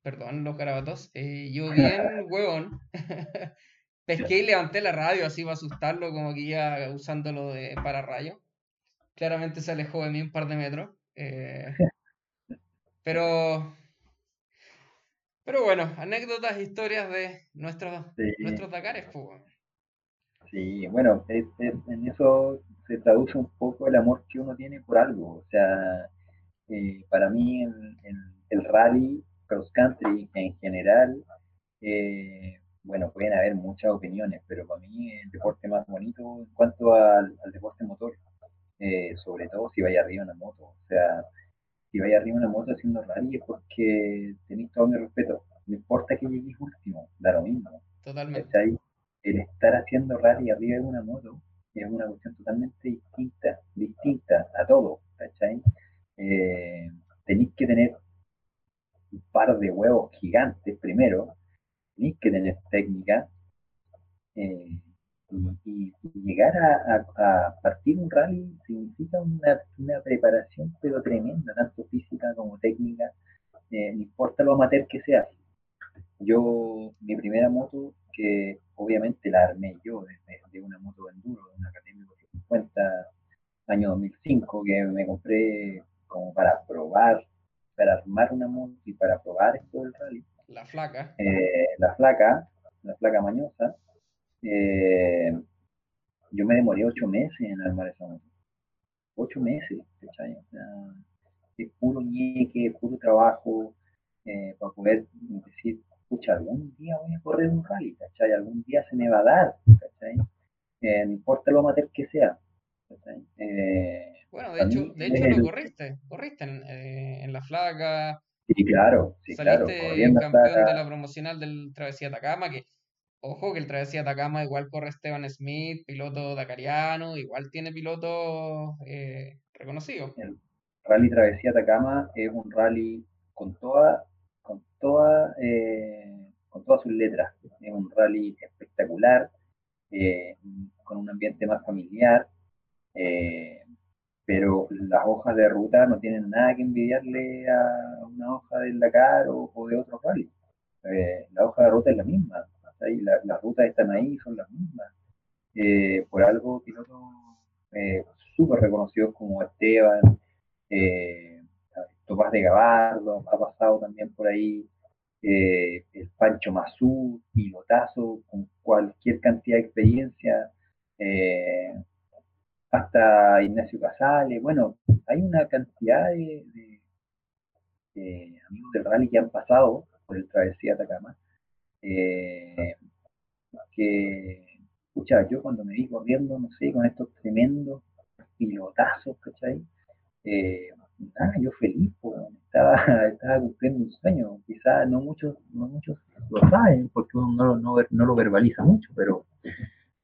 Perdón, los garabatos. eh, yo bien huevón. Pesqué y levanté la radio así para asustarlo, como que iba usándolo de pararrayo. Claramente se alejó de mí un par de metros. eh, pero, pero bueno, anécdotas, historias de nuestros, Sí. nuestros Dakares, pues. Sí, bueno, es- es- en eso se traduce un poco el amor que uno tiene por algo. O sea, eh, para mí el, el- el rally cross country en general, eh, bueno, pueden haber muchas opiniones, pero para mí el deporte más bonito en cuanto al, deporte motor, eh, sobre todo si vaya arriba en una moto. O sea, si vaya arriba en una moto haciendo rally es porque tenéis todo mi respeto. No importa que llegues último, da lo mismo. Totalmente. El estar haciendo rally arriba de una moto es una cuestión totalmente distinta, distinta a todo, ¿cachai? Eh, tenéis que tener un par de huevos gigantes primero, tenéis que tener técnica eh, y, llegar a, partir un rally significa una, preparación pero tremenda, tanto física como técnica, eh, no importa lo amateur que seas. Yo, mi primera moto, que obviamente la armé yo de una moto enduro, de una Academia 50, año 2005, que me compré como para probar, para armar una moto y para probar esto del rally. La flaca. Eh, la flaca, la flaca mañosa. Eh, yo me demoré ocho meses en armar esa moto. Ocho meses, ¿cachai? es puro ñeque, puro trabajo eh, para poder decir, escucha, algún día voy a correr un rally, ¿cachai? Algún día se me va a dar, ¿cachai? no importa lo amateur que sea, eh, bueno, de hecho, de hecho lo corriste, corriste en, eh, en la flaca. Sí, claro, sí, saliste campeón de la promocional del Travesía Atacama, que, ojo, que el Travesía Atacama igual corre Esteban Smith, piloto dacariano, igual tiene pilotos eh, reconocidos. El Rally Travesía Atacama es un rally con toda, con toda, con todas sus letras. Es un rally espectacular, con un ambiente más familiar, eh, pero las hojas de ruta no tienen nada que envidiarle a una hoja del Dakar o, de otro rally. Eh, la hoja de ruta es la misma, las rutas están ahí, son las mismas. Eh, por algo, pilotos súper reconocidos como Esteban, Tomás de Gabardo ha pasado también por ahí, el Pancho Mazú, pilotazo, con cualquier cantidad de experiencia hasta Ignacio Casale, bueno, hay una cantidad de, amigos del rally que han pasado por el Travesía Atacama, eh, que, escucha, yo cuando me vi corriendo, no sé, con estos tremendos pilotazos, ¿cachai? Eh, yo feliz, estaba, estaba cumpliendo un sueño, quizás no muchos, no muchos lo saben, porque uno no, no, lo verbaliza mucho, pero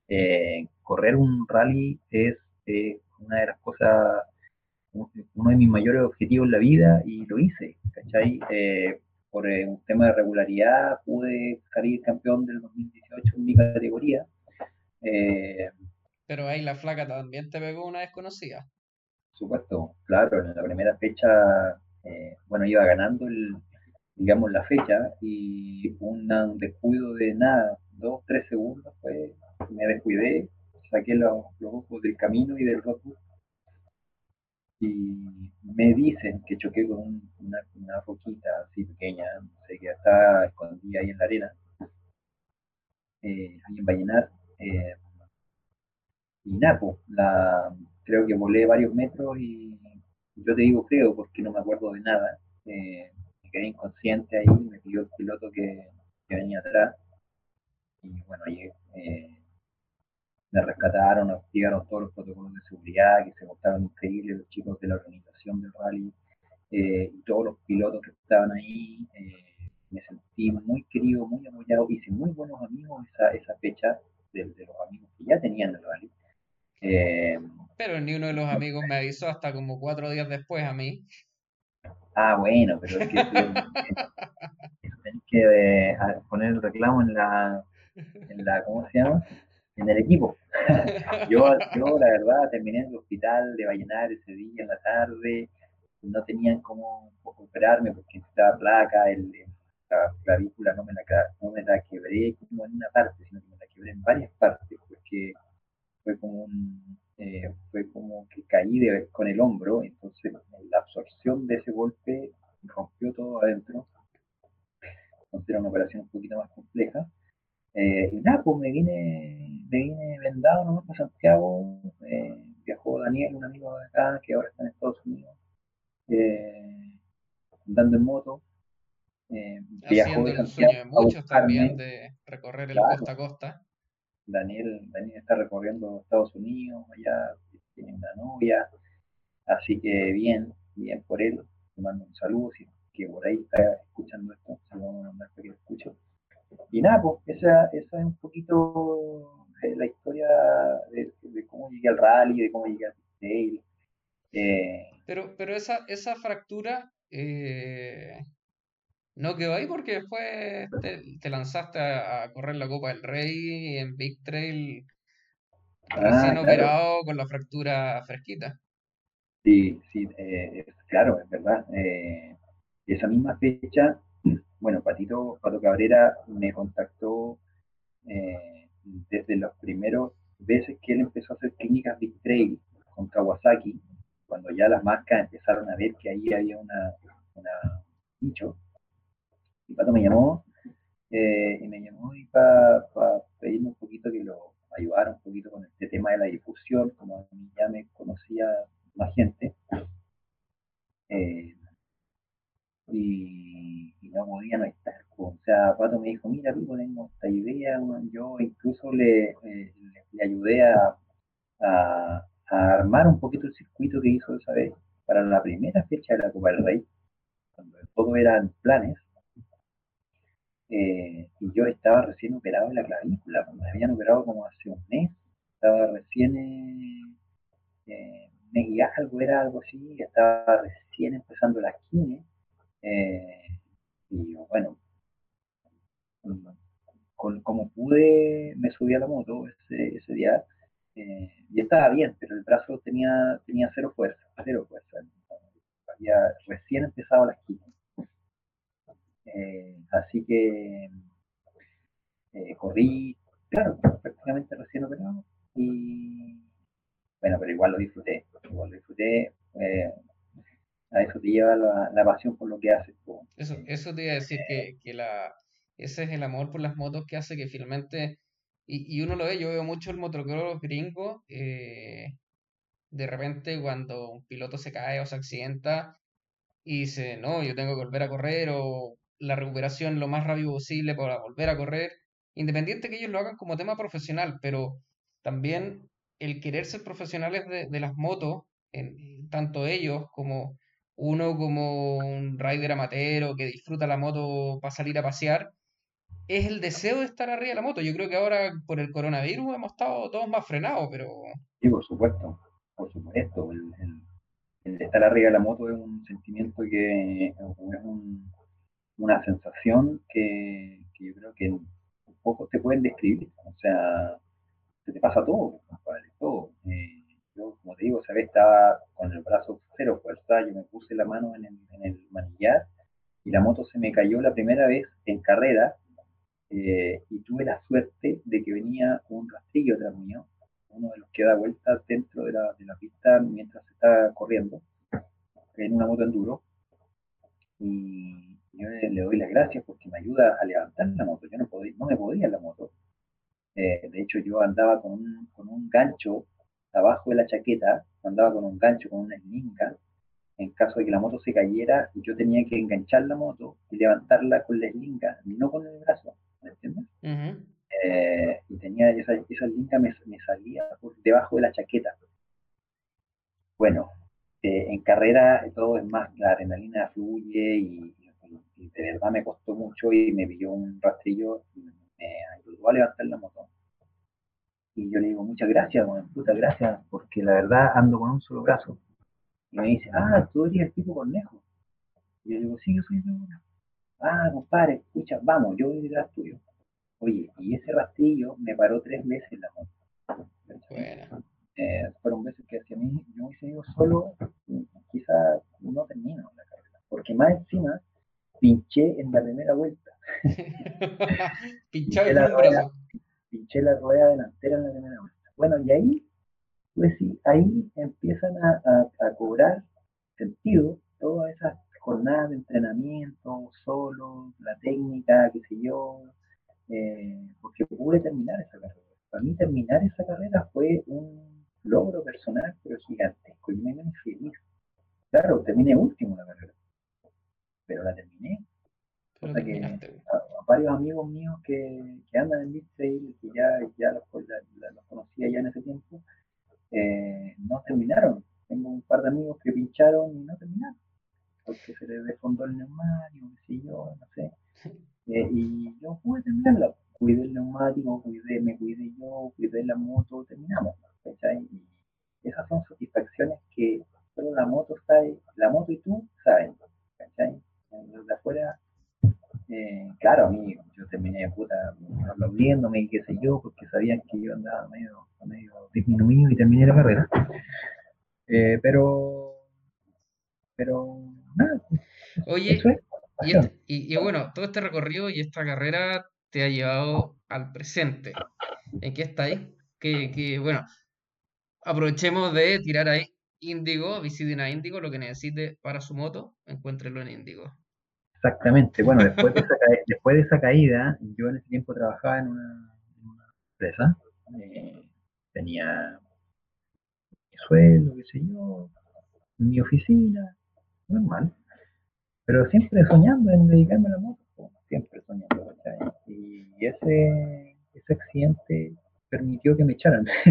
eh, correr un rally es una de las cosas, uno de mis mayores objetivos en la vida y lo hice, ¿cachai? Eh, por eh, un tema de regularidad pude salir campeón del 2018 en mi categoría. Eh, Pero ahí la flaca también te pegó una desconocida. Supuesto, claro, en la primera fecha, bueno, iba ganando el, digamos, la fecha y un descuido de nada, dos, tres segundos, pues me descuidé saqué los, ojos del camino y del roadbook y me dicen que choqué con una, una, roquita así pequeña, no sé, que está escondida ahí en la arena, eh, ahí en Vallenar. Eh, y Napo, la, creo que volé varios metros y yo te digo creo porque no me acuerdo de nada. Eh, me quedé inconsciente ahí, me pidió el piloto que, que venía atrás. Y bueno, ahí me rescataron, activaron todos los protocolos de seguridad que se mostraron increíbles los chicos de la organización del rally eh, y todos los pilotos que estaban ahí. Eh, me sentí muy querido, muy apoyado, hice muy buenos amigos esa, esa fecha de, los amigos que ya tenían el rally. Eh, pero ni uno de los amigos me avisó hasta como cuatro días después a mí. Ah, bueno, pero es que tenés que poner el reclamo en la, en la, ¿cómo se llama? En el equipo. yo, yo, la verdad, terminé en el hospital de Vallenar ese día en la tarde, no tenían cómo operarme porque estaba placa, el, la clavícula no me la, no me la quebré como en una parte, sino que me la quebré en varias partes, porque fue como un, eh, fue como que caí de, con el hombro, entonces la absorción de ese golpe rompió todo adentro. Entonces era una operación un poquito más compleja. Eh, y nada, pues me vine, me vine vendado nomás para Santiago. Eh, viajó Daniel, un amigo de acá, que ahora está en Estados Unidos, eh, andando en moto. Eh, viajó de Santiago de muchos también de recorrer el costa a costa. Daniel, Daniel está recorriendo Estados Unidos, allá tiene una novia, así que bien, bien por él, le mando un saludo, si que por ahí está escuchando esto, se lo vamos a mandar para que lo escuche. Y nada, pues esa, esa es un poquito la historia de, cómo llegué al rally, de cómo llegué al trail. Eh, pero, pero esa, esa fractura eh, no quedó ahí porque después te, lanzaste a, correr la Copa del Rey en Big Trail ah, recién operado con la fractura fresquita. Sí, sí, claro, es verdad. esa misma fecha bueno, Patito, Pato Cabrera me contactó eh, desde los primeros veces que él empezó a hacer clínicas Big Trail con Kawasaki, cuando ya las marcas empezaron a ver que ahí había una, nicho. Y Pato me llamó, eh, y me llamó para pedirme un poquito que lo ayudara un poquito con este tema de la difusión, como ya me conocía más gente. Eh, y, no podía no estar. O sea, Pato me dijo, mira, tú tengo esta idea, yo incluso le, eh, le, ayudé a, a, armar un poquito el circuito que hizo esa vez para la primera fecha de la Copa del Rey, cuando todo eran planes. Eh, y yo estaba recién operado en la clavícula, me habían operado como hace un mes, estaba recién, eh, me guía algo, era algo así, estaba recién empezando la quine, eh, y bueno, como pude, me subí a la moto ese, ese día eh, y estaba bien, pero el brazo tenía, tenía cero fuerza, cero fuerza. Había recién empezado la esquina. Eh, así que corrí, claro, prácticamente recién operado y bueno, pero igual lo disfruté, igual lo disfruté a eso te lleva la, pasión por lo que haces. Eso, eso te iba a decir que, que, la, ese es el amor por las motos que hace que finalmente, y, y uno lo ve, yo veo mucho el motocross gringo, eh, de repente cuando un piloto se cae o se accidenta y dice, no, yo tengo que volver a correr o la recuperación lo más rápido posible para volver a correr, independiente que ellos lo hagan como tema profesional, pero también el querer ser profesionales de, de las motos, en, tanto ellos como uno como un rider amateur que disfruta la moto para salir a pasear, es el deseo de estar arriba de la moto. Yo creo que ahora por el coronavirus hemos estado todos más frenados, pero... Sí, por supuesto, por supuesto. El, estar arriba de la moto es un sentimiento que es una sensación que, yo creo que un poco te pueden describir. O sea, se te pasa todo, compadre, todo. Eh, yo, como te digo, esa vez estaba con el brazo cero fuerza, yo me puse la mano en el, manillar y la moto se me cayó la primera vez en carrera eh, y tuve la suerte de que venía un rastrillo tras mío, uno de los que da vueltas dentro de la, pista mientras se está corriendo, en una moto enduro. Y yo le, doy las gracias porque me ayuda a levantar la moto. Yo no, podía, no me podía la moto. Eh, de hecho, yo andaba con un, con un gancho abajo de la chaqueta, andaba con un gancho, con una eslinga, en caso de que la moto se cayera, yo tenía que enganchar la moto y levantarla con la eslinga, no con el brazo, ¿me entiendes? Eh, y tenía esa, esa eslinga me, salía por debajo de la chaqueta. Bueno, eh, en carrera todo es más, la adrenalina fluye y, de verdad me costó mucho y me pilló un rastrillo y me ayudó a levantar la moto. Y yo le digo, muchas gracias, puta, gracias, porque la verdad ando con un solo brazo. Y me dice, ah, tú eres el tipo conejo. Y yo digo, sí, yo soy tipo Ah, compadre, escucha, vamos, yo voy detrás tuyo. Oye, y ese rastrillo me paró tres veces la moto. Bueno. Eh, fueron veces que hacia mí, yo hice yo solo, quizás no termino la carrera. Porque más encima, pinché en la primera vuelta. Rueda, pinché la rueda delantera en la primera vuelta. Bueno, y ahí, pues sí, ahí empiezan a, cobrar sentido todas esas jornadas de entrenamiento, solo, la técnica, qué sé yo, eh, porque pude terminar esa carrera. Para mí terminar esa carrera fue un logro personal, pero gigantesco, y me gané feliz. Claro, terminé último la carrera, pero la terminé. Varios amigos míos que, andan en Big que ya, ya los, conocía ya en ese tiempo, eh, no terminaron. Tengo un par de amigos que pincharon y no terminaron, porque se les desfondó el neumático, qué sé yo, no sé. Eh, y yo pude terminarlo. Cuidé el neumático, cuidé, me cuidé yo, cuidé la moto, terminamos. Y esas son satisfacciones que solo la moto sabe, la moto y tú aplaudiéndome y qué sé yo, porque sabían que yo andaba medio, medio disminuido y terminé la carrera. Eh, pero, pero, nada. Oye, y, y, bueno, todo este recorrido y esta carrera te ha llevado al presente. ¿En qué estáis? Que, que bueno, aprovechemos de tirar ahí Índigo, visiten a Índigo, lo que necesite para su moto, encuéntrelo en Índigo. Exactamente. Bueno, después de, esa, después de esa caída, yo en ese tiempo trabajaba en una, empresa. Eh, tenía mi sueldo, qué sé yo, mi oficina, normal. Pero siempre soñando en dedicarme a la moto, siempre soñando. Y ese, ese accidente permitió que me echaran.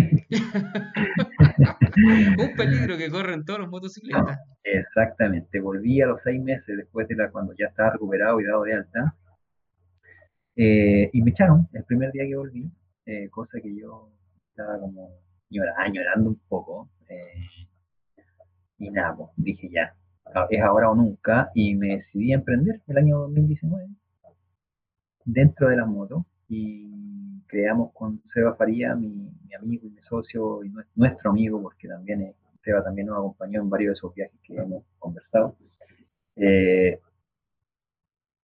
Un peligro que corren todos los motociclistas. Exactamente, volví a los seis meses después de la cuando ya estaba recuperado y dado de alta. Eh, y me echaron el primer día que volví, eh, cosa que yo estaba como llorando, un poco. Eh, y nada, pues, dije ya, es ahora o nunca, y me decidí a emprender el año 2019 dentro de la moto y creamos con Seba Faría, mi, amigo y mi socio y nuestro amigo, porque también Seba también nos acompañó en varios de esos viajes que hemos conversado. Eh,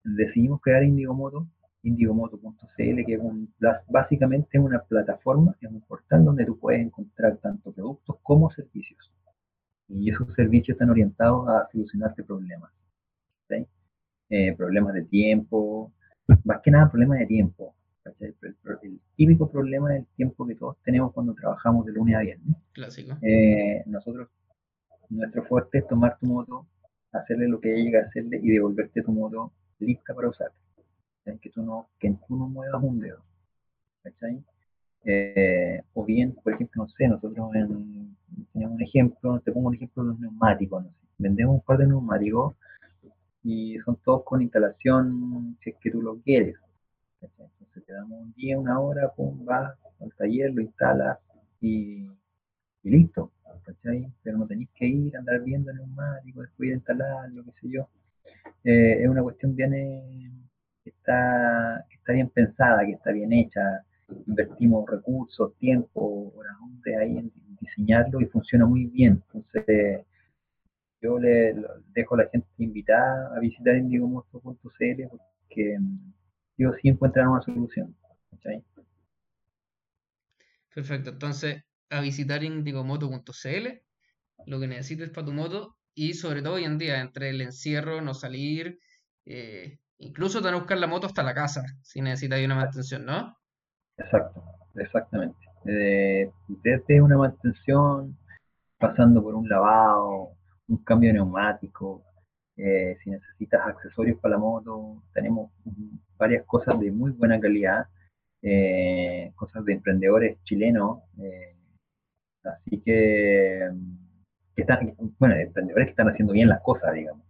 decidimos crear Indigomoto, indigomoto.cl, que es básicamente una plataforma, es un portal donde tú puedes encontrar tanto productos como servicios. Y esos servicios están orientados a solucionarte problemas. Eh, problemas de tiempo, más que nada problemas de tiempo. El, típico problema del tiempo que todos tenemos cuando trabajamos de lunes a viernes. Clásico. Eh, nosotros, nuestro fuerte es tomar tu moto, hacerle lo que llega a hacerle y devolverte tu moto lista para usar. Que tú no, que tú no muevas un dedo. Eh, o bien, por ejemplo, no sé, nosotros tenemos un ejemplo, te pongo un ejemplo de los neumáticos. Vendemos un par de neumáticos y son todos con instalación si es que tú lo quieres te damos un día, una hora, pum, vas al taller, lo instalas y, listo. Pero no tenéis que ir, andar viendo el neumático, después ir a instalarlo, qué sé yo. Eh, es una cuestión bien eh, que, está, está bien pensada, que está bien hecha. Invertimos recursos, tiempo, horas ahí en, diseñarlo y funciona muy bien. Entonces, yo le, dejo a la gente invitada a visitar indigomosto.cl porque yo sí encuentran una solución. Perfecto, entonces a visitar indigomoto.cl, lo que necesites para tu moto y sobre todo hoy en día, entre el encierro, no salir, eh, incluso te van a buscar la moto hasta la casa si necesitas una mantención, ¿no? Exacto, exactamente. desde una mantención, pasando por un lavado, un cambio de neumático, eh, si necesitas accesorios para la moto, tenemos varias cosas de muy buena calidad, eh, cosas de emprendedores chilenos. Eh, así que, están, bueno, emprendedores que están haciendo bien las cosas, digamos.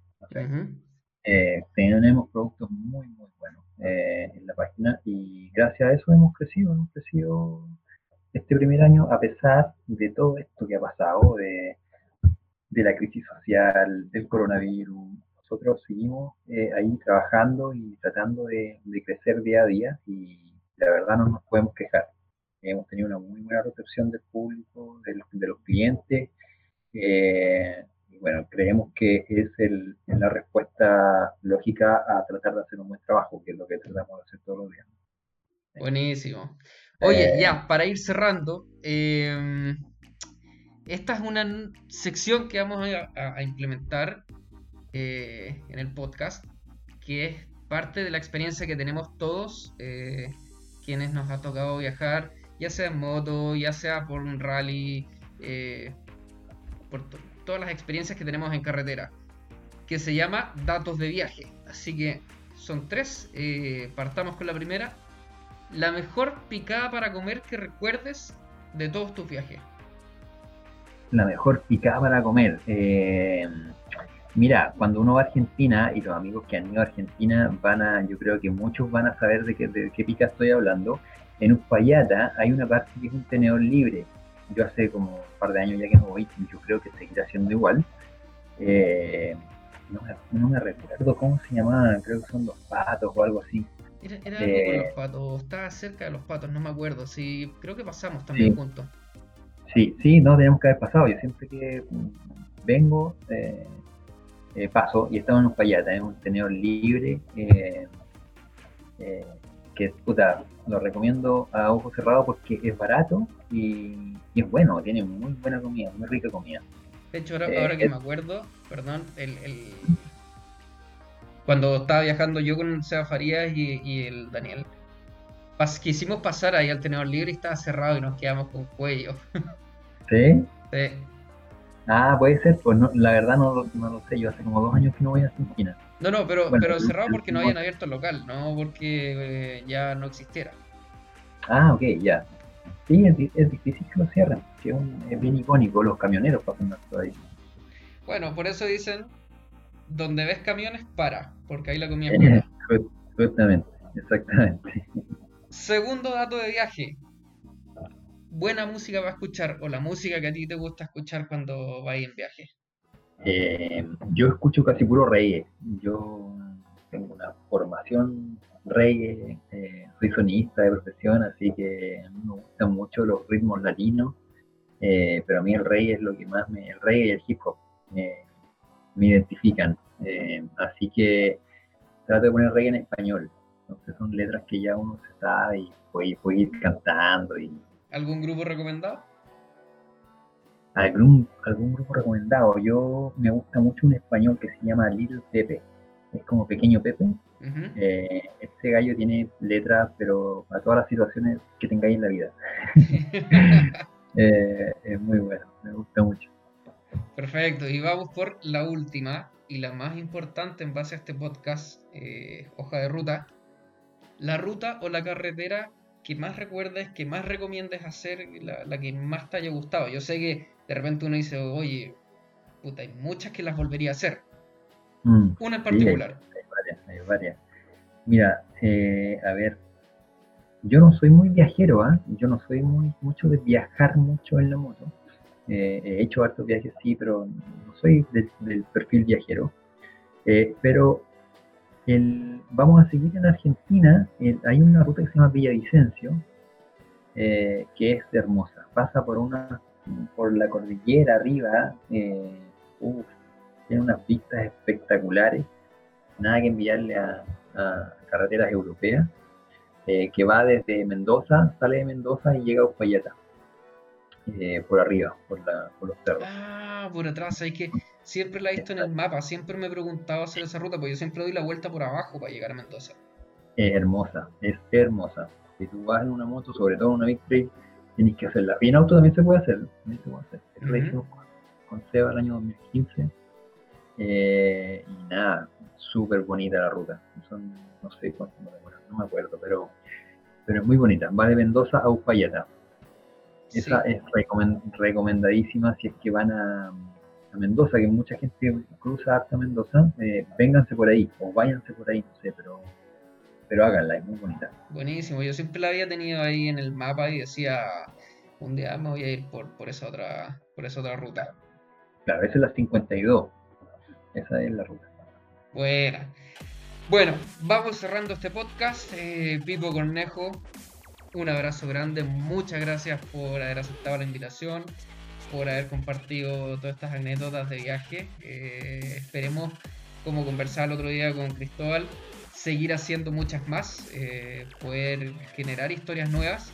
tenemos productos muy, muy buenos en la página y gracias a eso hemos crecido, hemos crecido este primer año a pesar de todo esto que ha pasado, de de la crisis social, del coronavirus. Nosotros seguimos eh, ahí trabajando y tratando de, crecer día a día y la verdad no nos podemos quejar. Hemos tenido una muy buena recepción del público, de los, de los clientes. Eh, y bueno, creemos que es el, la respuesta lógica a tratar de hacer un buen trabajo, que es lo que tratamos de hacer todos los días. Buenísimo. Oye, ya, eh, para ir cerrando, eh, esta es una sección que vamos a, implementar eh, en el podcast, que es parte de la experiencia que tenemos todos eh, quienes nos ha tocado viajar, ya sea en moto, ya sea por un rally, eh, por todas las experiencias que tenemos en carretera, que se llama datos de viaje. Así que son tres. Partamos con la primera. La mejor picada para comer que recuerdes de todos tus viajes. La mejor picada para comer. Eh, mira, cuando uno va a Argentina y los amigos que han ido a Argentina van a, yo creo que muchos van a saber de qué, de qué pica estoy hablando. En Uspallata hay una parte que es un tenedor libre. Yo hace como un par de años ya que no voy, yo creo que seguirá siendo igual. Eh, no, me, recuerdo cómo se llamaba, creo que son los patos o algo así. Era, era algo con los eh, patos, estaba cerca de los patos, no me acuerdo. Sí, creo que pasamos también juntos. Sí, sí, no, tenemos que haber pasado. Yo siempre que vengo, eh, paso y estamos en Uspallata, es un tenedor libre. que puta, lo recomiendo a ojos cerrados porque es barato y, es bueno, tiene muy buena comida, muy rica comida. De hecho, ahora, eh, que me acuerdo, perdón, el, cuando estaba viajando yo con Seba Farías y, el Daniel, quisimos pasar ahí al tenedor libre y estaba cerrado y nos quedamos con cuello. ¿Sí? Sí. Ah, puede ser, pues la verdad no, lo sé, yo hace como dos años que no voy a Argentina. No, no, pero, pero cerrado porque no habían abierto el local, no porque eh, ya no existiera. Ah, ok, ya. Sí, es, difícil que lo cierren, que es, bien icónico, los camioneros pasan todo ahí. Bueno, por eso dicen, donde ves camiones, para, porque ahí la comida es Exactamente, exactamente. Segundo dato de viaje. Buena música para escuchar, o la música que a ti te gusta escuchar cuando vas en viaje. Eh, yo escucho casi puro reggae. Yo tengo una formación reggae, eh, soy sonista de profesión, así que me gustan mucho los ritmos latinos, eh, pero a mí el reggae es lo que más me, el reggae y el hip hop me, identifican. así que trato de poner reggae en español. Entonces son letras que ya uno se sabe y puede, puede ir cantando. Y... ¿Algún grupo recomendado? algún, algún grupo recomendado. Yo me gusta mucho un español que se llama Little Pepe. Es como Pequeño Pepe. Eh, este gallo tiene letras, pero para todas las situaciones que tengáis en la vida. Eh, es muy bueno, me gusta mucho. Perfecto, y vamos por la última y la más importante en base a este podcast, eh, hoja de ruta. La ruta o la carretera que más recuerdes, que más recomiendes hacer, la, la que más te haya gustado. Yo sé que de repente uno dice, oye, puta, hay muchas que las volvería a hacer. Mm, Una en particular. hay, varias, hay varias. Mira, eh, a ver, yo no soy muy viajero, ¿ah? Yo no soy muy mucho de viajar mucho en la moto. Eh, he hecho hartos viajes, sí, pero no soy del, perfil viajero. Eh, pero vamos a seguir en Argentina. hay una ruta que se llama Villavicencio, que es hermosa. Pasa por una por la cordillera arriba, eh, tiene unas vistas espectaculares, nada que enviarle a, carreteras europeas, eh, que va desde Mendoza, sale de Mendoza y llega a Uspallata, eh, por arriba, por, los cerros. Ah, por atrás, hay que siempre la he visto en el mapa, siempre me he preguntado hacer esa ruta, porque yo siempre doy la vuelta por abajo para llegar a Mendoza. Es hermosa, es hermosa. Si tú vas en una moto, sobre todo en una Big tienes que hacerla. Y en auto también se puede hacer. También se puede hacer. con Seba el año 2015. Eh, y nada, súper bonita la ruta. Son, no sé cuánto me no me acuerdo, pero, pero es muy bonita. Va de Mendoza a Uspallata. Esa es recomendadísima si es que van a, a, Mendoza, que mucha gente cruza hasta Mendoza. Eh, vénganse por ahí o váyanse por ahí, no sé, pero pero háganla, es muy bonita. Buenísimo, yo siempre la había tenido ahí en el mapa y decía, un día me voy a ir por, por, esa, otra, por esa otra ruta. Claro, esa es la 52, esa es la ruta. Buena. Bueno, vamos cerrando este podcast. Eh, Pipo Cornejo, un abrazo grande, muchas gracias por haber aceptado la invitación, por haber compartido todas estas anécdotas de viaje. Eh, esperemos, como conversaba el otro día con Cristóbal, seguir haciendo muchas más, eh, poder generar historias nuevas.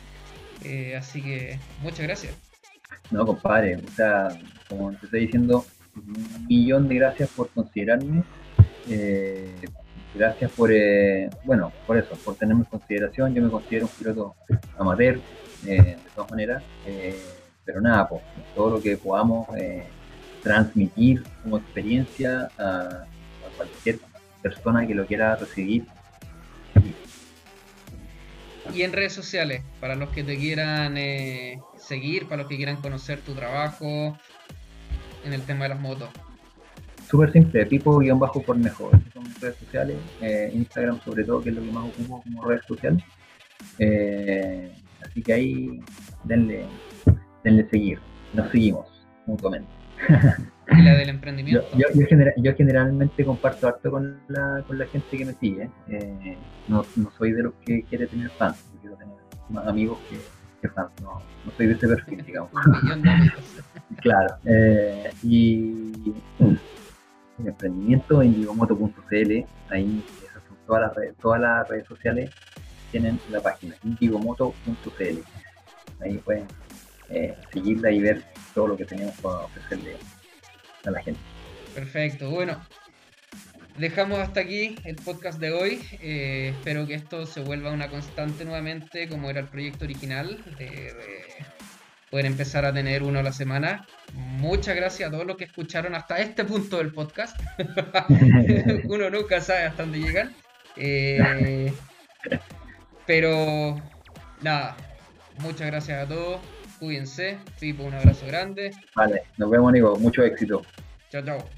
Eh, así que muchas gracias. No, compadre, o sea, como te estoy diciendo, un millón de gracias por considerarme. Gracias por, bueno, por eso, por tenerme en consideración. Yo me considero un piloto amateur, de todas maneras. pero nada, pues, todo lo que podamos transmitir como experiencia a, a cualquier persona que lo quiera recibir. Y en redes sociales, para los que te quieran eh, seguir, para los que quieran conocer tu trabajo en el tema de las motos. Súper simple, Pipo-Cornejo, mis redes sociales, eh, Instagram sobre todo, que es lo que más ocupo como red social. Eh, así que ahí denle, denle seguir, nos seguimos mutuamente. ¿Y la del emprendimiento? Yo, yo, generalmente comparto harto con la, con la gente que me sigue. Eh, no, no, soy de los que quiere tener fans, quiero tener más amigos que, que fans. No, no, soy de ese perfil, digamos. claro. Eh, y el emprendimiento en indigomoto.cl, ahí esas son todas las redes, todas las redes sociales tienen la página indigomoto.cl. Ahí pueden eh, seguirla y ver todo lo que tenemos para ofrecerle a la gente. Perfecto, bueno, dejamos hasta aquí el podcast de hoy. Eh, espero que esto se vuelva una constante nuevamente, como era el proyecto original, de, poder empezar a tener uno a la semana. Muchas gracias a todos los que escucharon hasta este punto del podcast. uno nunca sabe hasta dónde llegan. Eh, pero nada, muchas gracias a todos. Cuídense. Pipo, un abrazo grande. Vale, nos vemos, Nico. Mucho éxito. Chao, chao.